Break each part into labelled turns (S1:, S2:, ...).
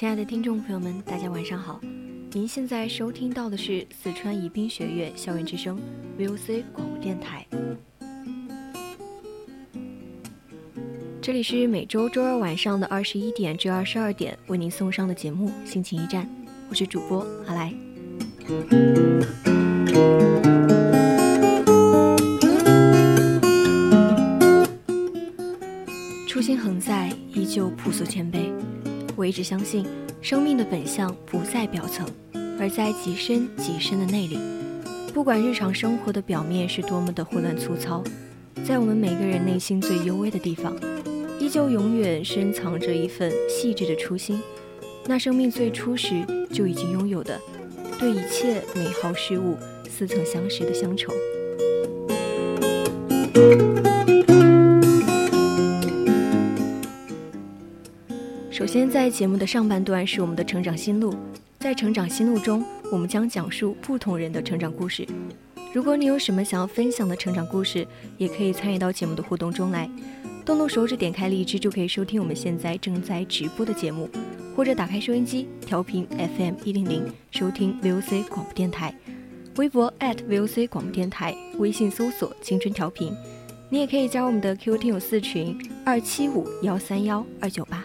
S1: 亲爱的听众朋友们，大家晚上好。您现在收听到的是四川宜宾学院校园之声 VOC 广播电台，这里是每周周二晚上的二十一点至二十二点为您送上的节目《心情驿站》，我是主播阿来。初心恒在，依旧朴素谦卑。我一直相信，生命的本相不在表层，而在极深极深的内里。不管日常生活的表面是多么的混乱粗糙，在我们每个人内心最幽微的地方，依旧永远深藏着一份细致的初心。那生命最初时就已经拥有的，对一切美好事物似曾相识的乡愁。先，在节目的上半段是我们的成长心路，在成长心路中，我们将讲述不同人的成长故事。如果你有什么想要分享的成长故事，也可以参与到节目的互动中来。动动手指，点开荔枝就可以收听我们现在正在直播的节目，或者打开收音机调频 FM 一零零收听 VOC 广播电台。微博 @VOC 广播电台，微信搜索“青春调频”。你也可以加我们的 QQ 听友四群二七五幺三幺二九八。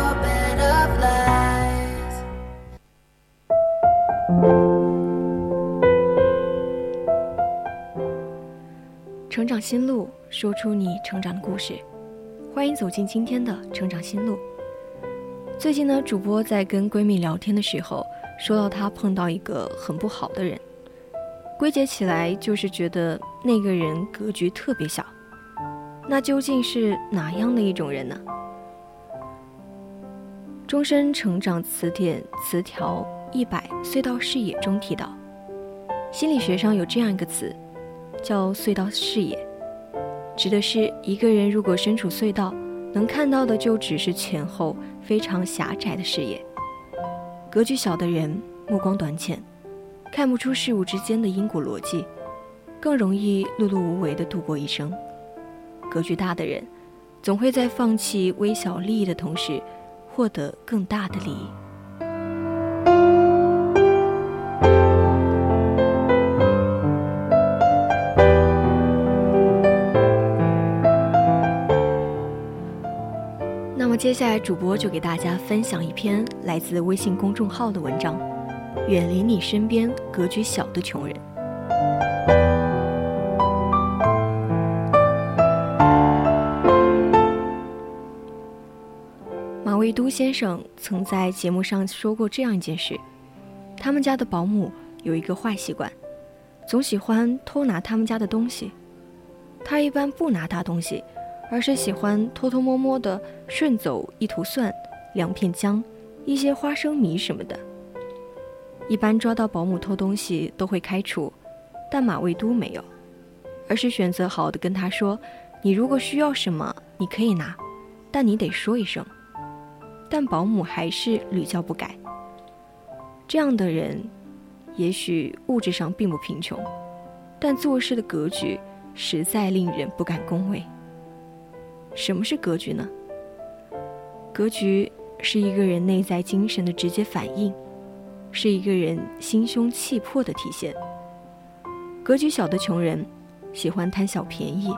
S1: 心路。说出你成长的故事，欢迎走进今天的成长心路。最近呢，主播在跟闺蜜聊天的时候，说到她碰到一个很不好的人，归结起来就是觉得那个人格局特别小。那究竟是哪样的一种人呢？终身成长词典词条一百隧道视野中提到，心理学上有这样一个词，叫隧道视野。指的是一个人如果身处隧道，能看到的就只是前后非常狭窄的视野。格局小的人目光短浅，看不出事物之间的因果逻辑，更容易碌碌无为的度过一生。格局大的人，总会在放弃微小利益的同时，获得更大的利益。接下来，主播就给大家分享一篇来自微信公众号的文章：远离你身边格局小的穷人。马未都先生曾在节目上说过这样一件事：他们家的保姆有一个坏习惯，总喜欢偷拿他们家的东西。他一般不拿大东西。而是喜欢偷偷摸摸的顺走一头蒜、两片姜、一些花生米什么的。一般抓到保姆偷东西都会开除，但马未都没有，而是选择好的跟他说：“你如果需要什么，你可以拿，但你得说一声。”但保姆还是屡教不改。这样的人，也许物质上并不贫穷，但做事的格局实在令人不敢恭维。什么是格局呢？格局是一个人内在精神的直接反应，是一个人心胸气魄的体现。格局小的穷人，喜欢贪小便宜，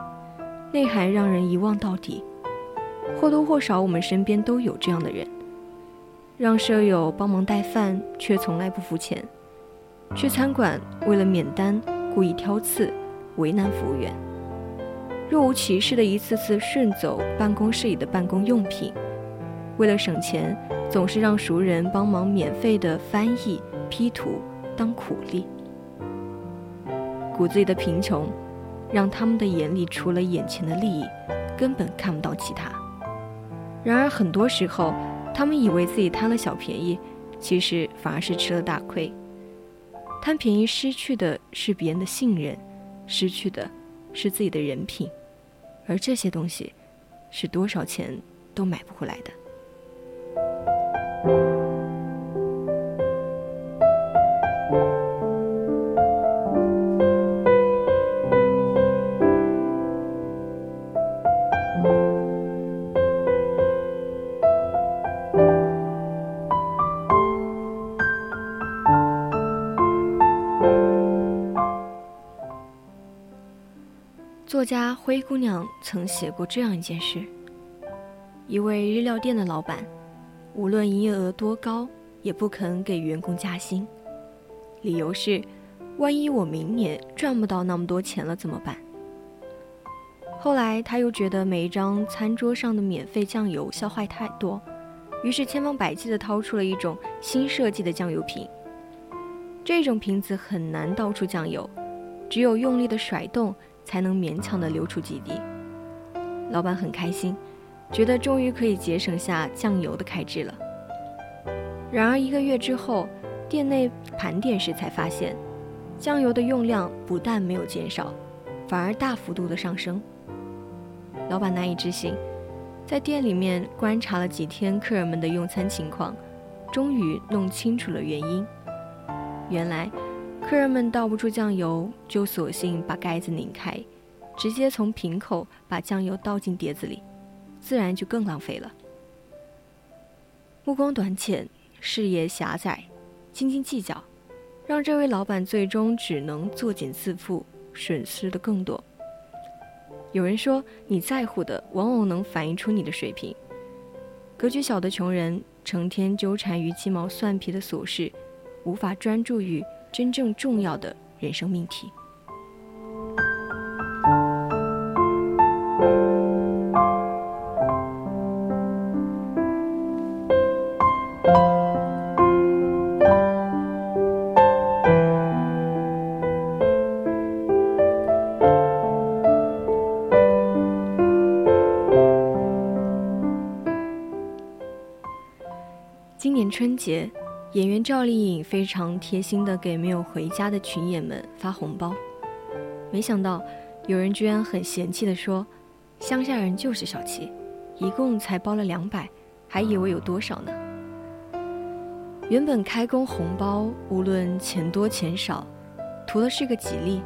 S1: 内涵让人一望到底。或多或少，我们身边都有这样的人，让舍友帮忙带饭，却从来不付钱；去餐馆为了免单，故意挑刺，为难服务员；若无其事的一次次顺走办公室里的办公用品。为了省钱，总是让熟人帮忙免费的翻译、P 图当苦力。骨子里的贫穷，让他们的眼里除了眼前的利益，根本看不到其他。然而很多时候，他们以为自己贪了小便宜，其实反而是吃了大亏。贪便宜失去的是别人的信任，失去的是自己的人品，而这些东西，是多少钱都买不回来的。作家灰姑娘曾写过这样一件事：一位日料店的老板。无论营业额多高，也不肯给员工加薪，理由是：万一我明年赚不到那么多钱了怎么办？后来他又觉得每一张餐桌上的免费酱油消坏太多，于是千方百计地掏出了一种新设计的酱油瓶。这种瓶子很难倒出酱油，只有用力的甩动才能勉强地流出几滴。老板很开心。觉得终于可以节省下酱油的开支了。然而一个月之后，店内盘点时才发现，酱油的用量不但没有减少，反而大幅度的上升。老板难以置信，在店里面观察了几天客人们的用餐情况，终于弄清楚了原因。原来，客人们倒不出酱油，就索性把盖子拧开，直接从瓶口把酱油倒进碟子里。自然就更浪费了。目光短浅，视野狭窄，斤斤计较，让这位老板最终只能作茧自缚，损失的更多。有人说，你在乎的往往能反映出你的水平。格局小的穷人，成天纠缠于鸡毛蒜皮的琐事，无法专注于真正重要的人生命题。今年春节，演员赵丽颖非常贴心的给没有回家的群演们发红包。没想到，有人居然很嫌弃的说：“乡下人就是小气，一共才包了两百，还以为有多少呢？”原本开工红包，无论钱多钱少，图的是个吉利。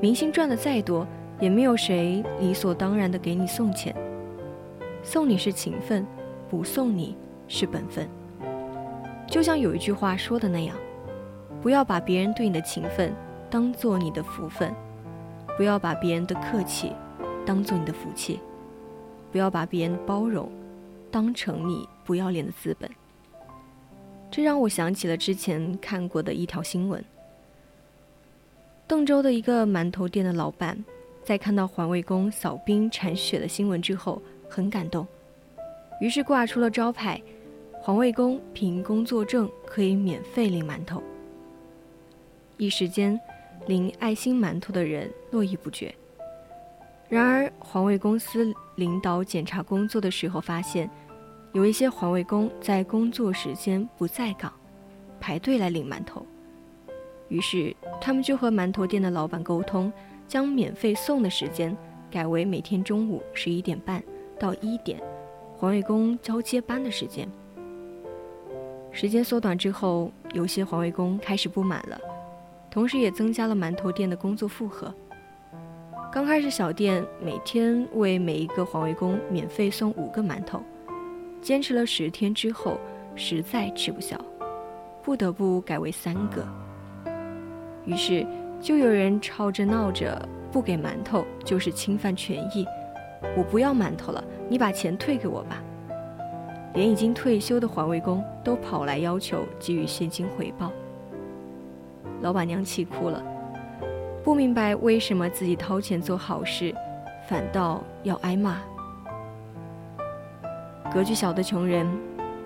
S1: 明星赚的再多，也没有谁理所当然的给你送钱。送你是情分，不送你是本分。就像有一句话说的那样，不要把别人对你的情分当做你的福分，不要把别人的客气当做你的福气，不要把别人的包容当成你不要脸的资本。这让我想起了之前看过的一条新闻：邓州的一个馒头店的老板，在看到环卫工扫冰铲雪的新闻之后，很感动，于是挂出了招牌。环卫工凭工作证可以免费领馒头，一时间，领爱心馒头的人络绎不绝。然而，环卫公司领导检查工作的时候发现，有一些环卫工在工作时间不在岗，排队来领馒头。于是，他们就和馒头店的老板沟通，将免费送的时间改为每天中午十一点半到一点，环卫工交接班的时间。时间缩短之后，有些环卫工开始不满了，同时也增加了馒头店的工作负荷。刚开始，小店每天为每一个环卫工免费送五个馒头，坚持了十天之后，实在吃不消，不得不改为三个。于是，就有人吵着闹着不给馒头就是侵犯权益，我不要馒头了，你把钱退给我吧。连已经退休的环卫工都跑来要求给予现金回报。老板娘气哭了，不明白为什么自己掏钱做好事，反倒要挨骂。格局小的穷人，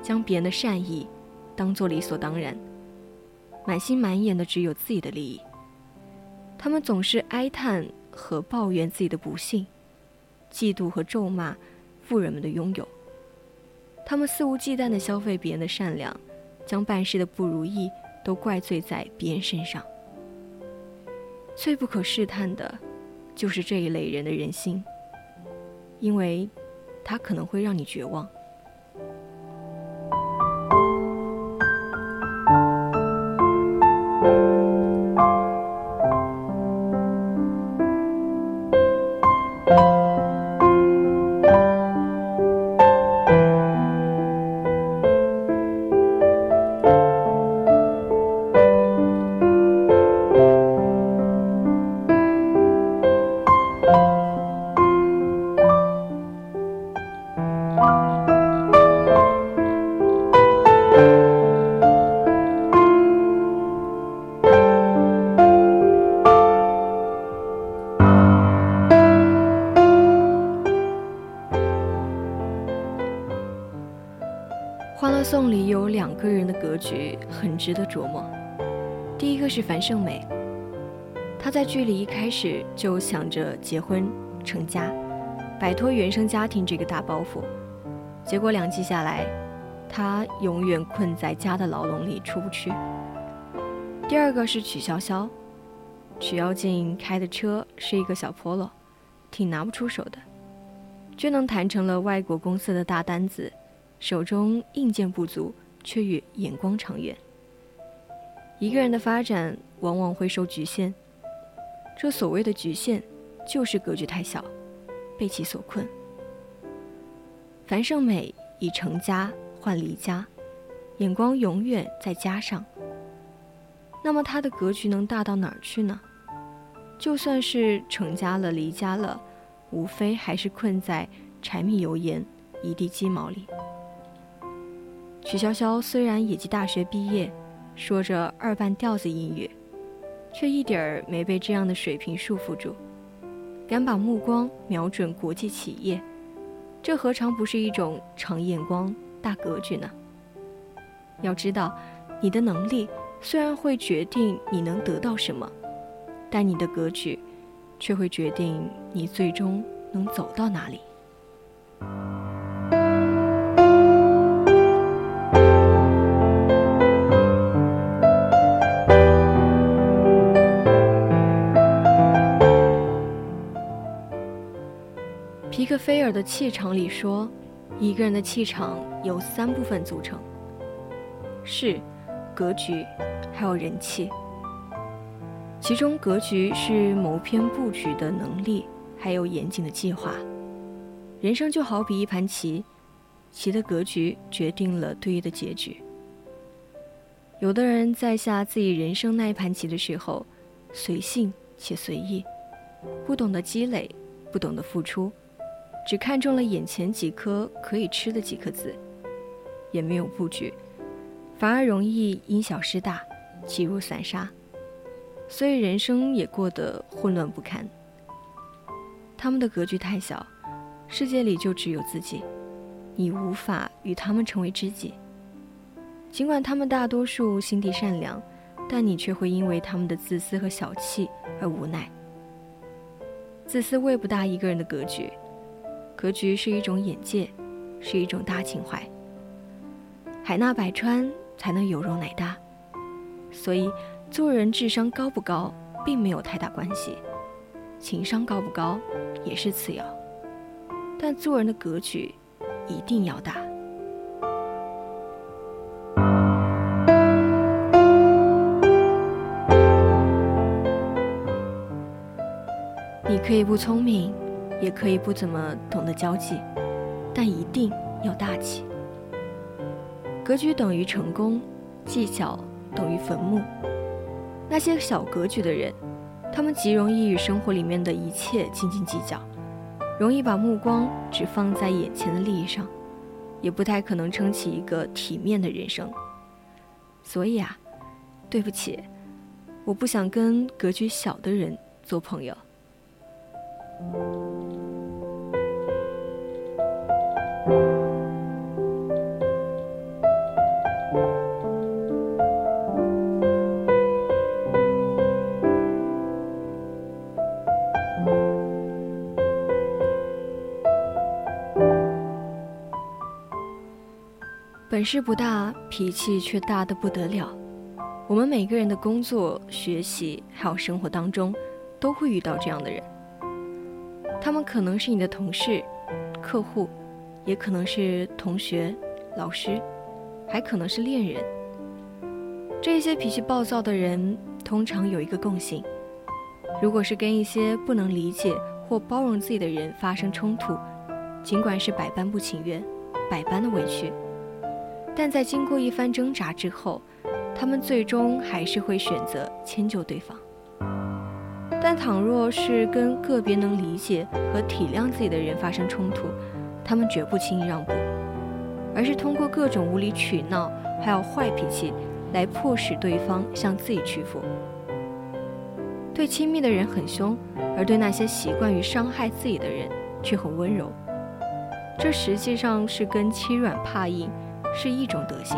S1: 将别人的善意当做理所当然，满心满眼的只有自己的利益。他们总是哀叹和抱怨自己的不幸，嫉妒和咒骂富人们的拥有。他们肆无忌惮地消费别人的善良，将办事的不如意都怪罪在别人身上。最不可试探的，就是这一类人的人心，因为，他可能会让你绝望。欢乐颂》里有两个人的格局很值得琢磨。第一个是樊胜美，她在剧里一开始就想着结婚成家，摆脱原生家庭这个大包袱，结果两季下来，她永远困在家的牢笼里出不去。第二个是曲筱绡，曲妖精开的车是一个小 Polo，挺拿不出手的，却能谈成了外国公司的大单子，手中硬件不足。却越眼光长远。一个人的发展往往会受局限，这所谓的局限，就是格局太小，被其所困。樊胜美以成家换离家，眼光永远在家上。那么她的格局能大到哪儿去呢？就算是成家了、离家了，无非还是困在柴米油盐、一地鸡毛里。曲筱绡虽然野鸡大学毕业，说着二半调子音乐，却一点儿没被这样的水平束缚住，敢把目光瞄准国际企业，这何尝不是一种长眼光、大格局呢？要知道，你的能力虽然会决定你能得到什么，但你的格局，却会决定你最终能走到哪里。菲尔的气场里说，一个人的气场由三部分组成：是、格局，还有人气。其中，格局是谋篇布局的能力，还有严谨的计划。人生就好比一盘棋，棋的格局决定了对弈的结局。有的人在下自己人生那一盘棋的时候，随性且随意，不懂得积累，不懂得付出。只看中了眼前几颗可以吃的几颗子，也没有布局，反而容易因小失大，积如散沙，所以人生也过得混乱不堪。他们的格局太小，世界里就只有自己，你无法与他们成为知己。尽管他们大多数心地善良，但你却会因为他们的自私和小气而无奈。自私喂不大一个人的格局。格局是一种眼界，是一种大情怀。海纳百川才能有容乃大，所以做人智商高不高并没有太大关系，情商高不高也是次要，但做人的格局一定要大。你可以不聪明，也可以不怎么懂得交际，但一定要大气。格局等于成功，技巧等于坟墓。那些小格局的人，他们极容易与生活里面的一切斤斤计较，容易把目光只放在眼前的利益上，也不太可能撑起一个体面的人生。所以啊，对不起，我不想跟格局小的人做朋友。本事不大，脾气却大得不得了。我们每个人的工作、学习还有生活当中，都会遇到这样的人。他们可能是你的同事、客户，也可能是同学、老师，还可能是恋人。这些脾气暴躁的人，通常有一个共性：如果是跟一些不能理解或包容自己的人发生冲突，尽管是百般不情愿、百般的委屈，但在经过一番挣扎之后，他们最终还是会选择迁就对方。但倘若是跟个别能理解和体谅自己的人发生冲突，他们绝不轻易让步，而是通过各种无理取闹，还有坏脾气，来迫使对方向自己屈服。对亲密的人很凶，而对那些习惯于伤害自己的人却很温柔。这实际上是跟欺软怕硬是一种德行。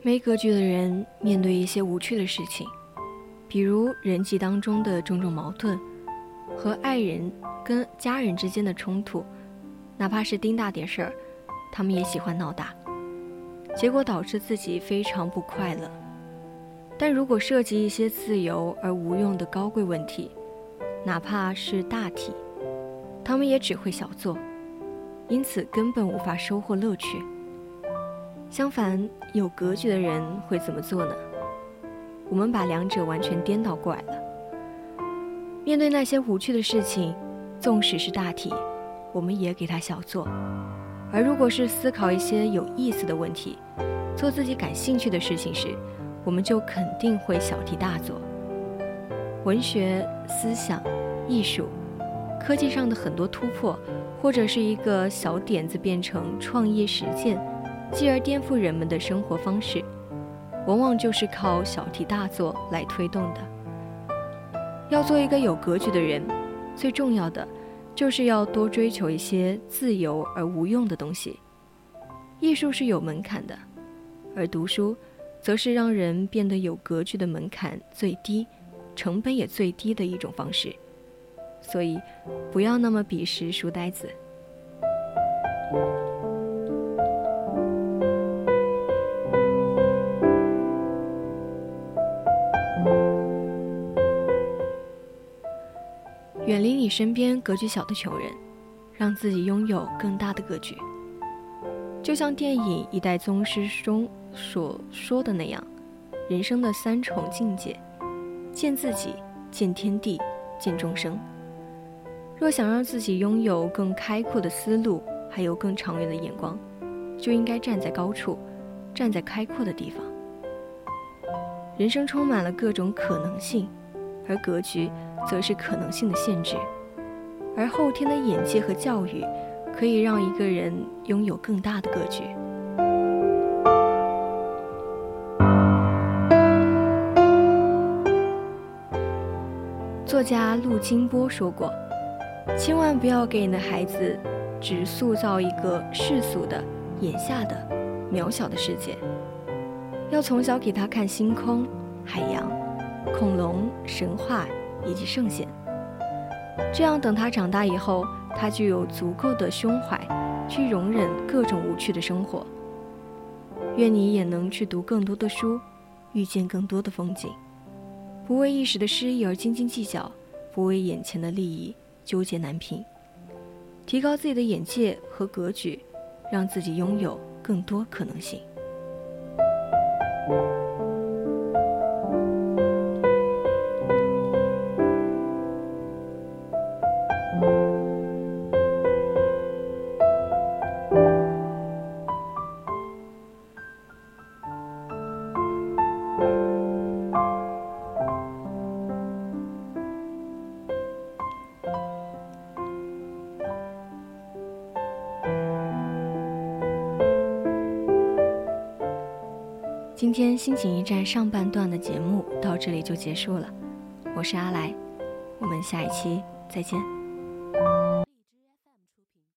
S1: 没格局的人，面对一些无趣的事情，比如人际当中的种种矛盾，和爱人跟家人之间的冲突，哪怕是丁大点事儿，他们也喜欢闹大，结果导致自己非常不快乐。但如果涉及一些自由而无用的高贵问题，哪怕是大体，他们也只会小做，因此根本无法收获乐趣。相反，有格局的人会怎么做呢？我们把两者完全颠倒过来了。面对那些无趣的事情，纵使是大体，我们也给他小做；而如果是思考一些有意思的问题，做自己感兴趣的事情时，我们就肯定会小题大做。文学、思想、艺术、科技上的很多突破，或者是一个小点子变成创业实践。继而颠覆人们的生活方式，往往就是靠小题大做来推动的。要做一个有格局的人，最重要的就是要多追求一些自由而无用的东西。艺术是有门槛的，而读书，则是让人变得有格局的门槛最低、成本也最低的一种方式。所以，不要那么鄙视书呆子。远离你身边格局小的穷人，让自己拥有更大的格局。就像电影《一代宗师》中所说的那样，人生的三重境界：见自己、见天地、见众生。若想让自己拥有更开阔的思路，还有更长远的眼光，就应该站在高处，站在开阔的地方。人生充满了各种可能性，而格局。则是可能性的限制，而后天的眼界和教育，可以让一个人拥有更大的格局。作家陆金波说过：“千万不要给你的孩子只塑造一个世俗的、眼下的、渺小的世界，要从小给他看星空、海洋、恐龙、神话。”以及圣贤，这样等他长大以后，他就有足够的胸怀，去容忍各种无趣的生活。愿你也能去读更多的书，遇见更多的风景，不为一时的失意而斤斤计较，不为眼前的利益纠结难平，提高自己的眼界和格局，让自己拥有更多可能性。今天心情驿站上半段的节目到这里就结束了，我是阿来，我们下一期再见。